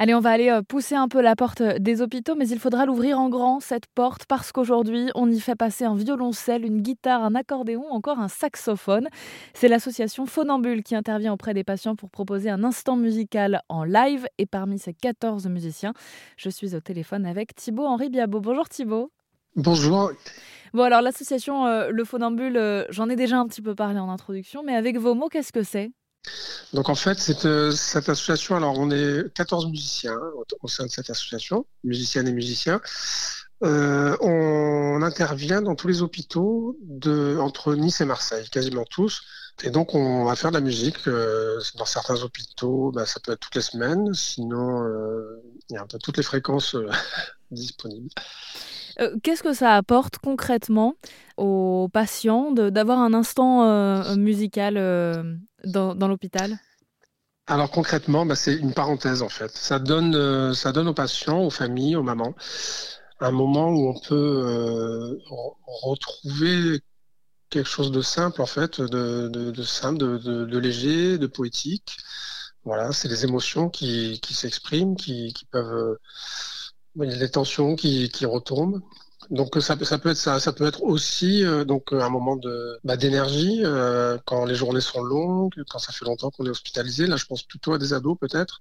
Allez, on va aller euh, pousser un peu la porte euh, des hôpitaux, mais il faudra l'ouvrir en grand, cette porte, parce qu'aujourd'hui, on y fait passer un violoncelle, une guitare, un accordéon, encore un saxophone. C'est l'association Phonambule qui intervient auprès des patients pour proposer un instant musical en live. Et parmi ces 14 musiciens, je suis au téléphone avec Thibaut-Henri Biabo. Bonjour Thibaut. Bonjour. Bon, alors l'association euh, Le Phonambule, j'en ai déjà un petit peu parlé en introduction, mais avec vos mots, qu'est-ce que c'est? Donc en fait, cette, euh, cette, association, alors on est 14 musiciens au, sein de cette association, musiciennes et musiciens. Euh, on intervient dans tous les hôpitaux de, entre Nice et Marseille, quasiment tous. Et donc on va faire de la musique. Euh, dans certains hôpitaux, bah, ça peut être toutes les semaines. Sinon, il y a un peu toutes les fréquences disponibles. Qu'est-ce que ça apporte concrètement aux patients d'avoir un instant musical dans, l'hôpital? Alors concrètement, bah, c'est une parenthèse en fait. Ça donne, euh, ça donne aux patients, aux familles, aux mamans, un moment où on peut euh, retrouver quelque chose de simple en fait, de, simple, de, léger, de poétique. Voilà, c'est les émotions qui, s'expriment, qui, peuvent, euh, les tensions qui, qui retombent. Donc ça, ça, peut être ça, ça peut être aussi euh, donc un moment de bah, d'énergie euh, quand les journées sont longues, quand ça fait longtemps qu'on est hospitalisé. Là, je pense plutôt à des ados peut-être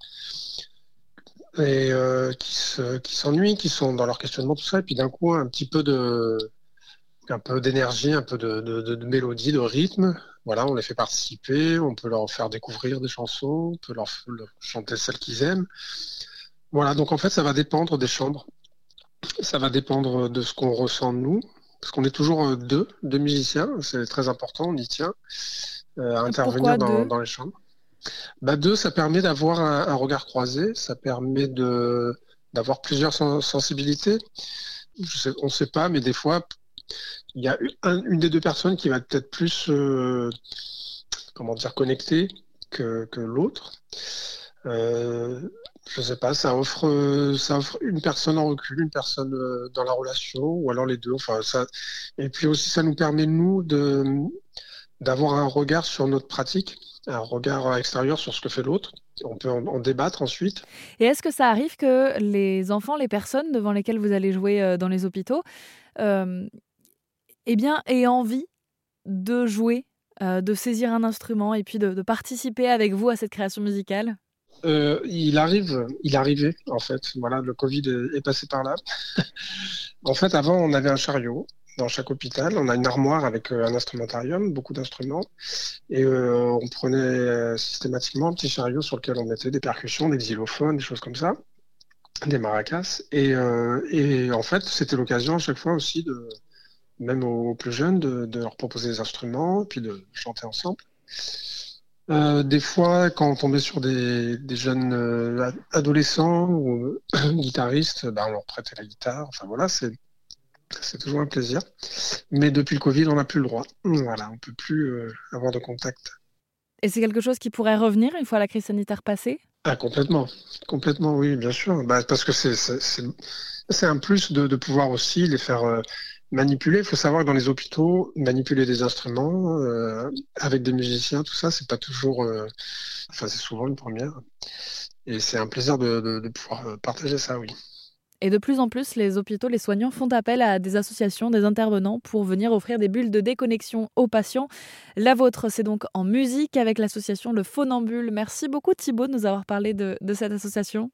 et euh, qui se, qui s'ennuient, qui sont dans leur questionnement tout ça, et puis d'un coup un petit peu de un peu d'énergie, un peu de, de, mélodie, de rythme. Voilà, on les fait participer, on peut leur faire découvrir des chansons, on peut leur chanter celles qu'ils aiment. Voilà, donc en fait, ça va dépendre des chambres. Ça va dépendre de ce qu'on ressent nous, parce qu'on est toujours euh, deux, deux musiciens, c'est très important, on y tient, euh, à intervenir dans, les chambres. Bah deux, ça permet d'avoir un, regard croisé, ça permet de d'avoir plusieurs sensibilités. on ne sait pas, mais des fois, il y a une des deux personnes qui va peut-être plus, euh, comment dire, connectée que, que l'autre. Euh, je sais pas, ça offre, ça offre une personne en recul, une personne euh, dans la relation, ou alors les deux. Enfin, ça, et puis aussi, ça nous permet nous d'avoir un regard sur notre pratique, un regard extérieur sur ce que fait l'autre. On peut en, débattre ensuite. Et est-ce que ça arrive que les enfants, les personnes devant lesquelles vous allez jouer euh, dans les hôpitaux, euh, eh bien, aient envie de jouer, de saisir un instrument et puis de participer avec vous à cette création musicale? Euh, il arrive, il arrivait en fait. Voilà, le Covid est, passé par là. en fait, avant, on avait un chariot dans chaque hôpital. On a une armoire avec euh, un instrumentarium, beaucoup d'instruments, et euh, on prenait systématiquement un petit chariot sur lequel on mettait des percussions, des xylophones, des choses comme ça, des maracas. Et, en fait, c'était l'occasion à chaque fois aussi de, même aux, plus jeunes, de, de leur proposer des instruments, puis de chanter ensemble. Euh, des fois, quand on tombait sur des, jeunes euh, adolescents ou guitaristes, ben, on leur prêtait la guitare. Enfin voilà, c'est c'est toujours un plaisir. Mais depuis le Covid, on n'a plus le droit. Voilà, on peut plus euh, avoir de contact. Et c'est quelque chose qui pourrait revenir une fois la crise sanitaire passée? Ah, Complètement. Complètement, oui, bien sûr. Bah, parce que c'est un plus de, de, pouvoir aussi les faire Manipuler, il faut savoir que dans les hôpitaux, manipuler des instruments euh, avec des musiciens, tout ça, c'est pas toujours. Euh, enfin, c'est souvent une première. Et c'est un plaisir de, pouvoir euh, partager ça, oui. Et de plus en plus, les hôpitaux, les soignants font appel à des associations, des intervenants pour venir offrir des bulles de déconnexion aux patients. La vôtre, c'est donc en musique avec l'association Le Phonambule. Merci beaucoup Thibaut de nous avoir parlé de cette association.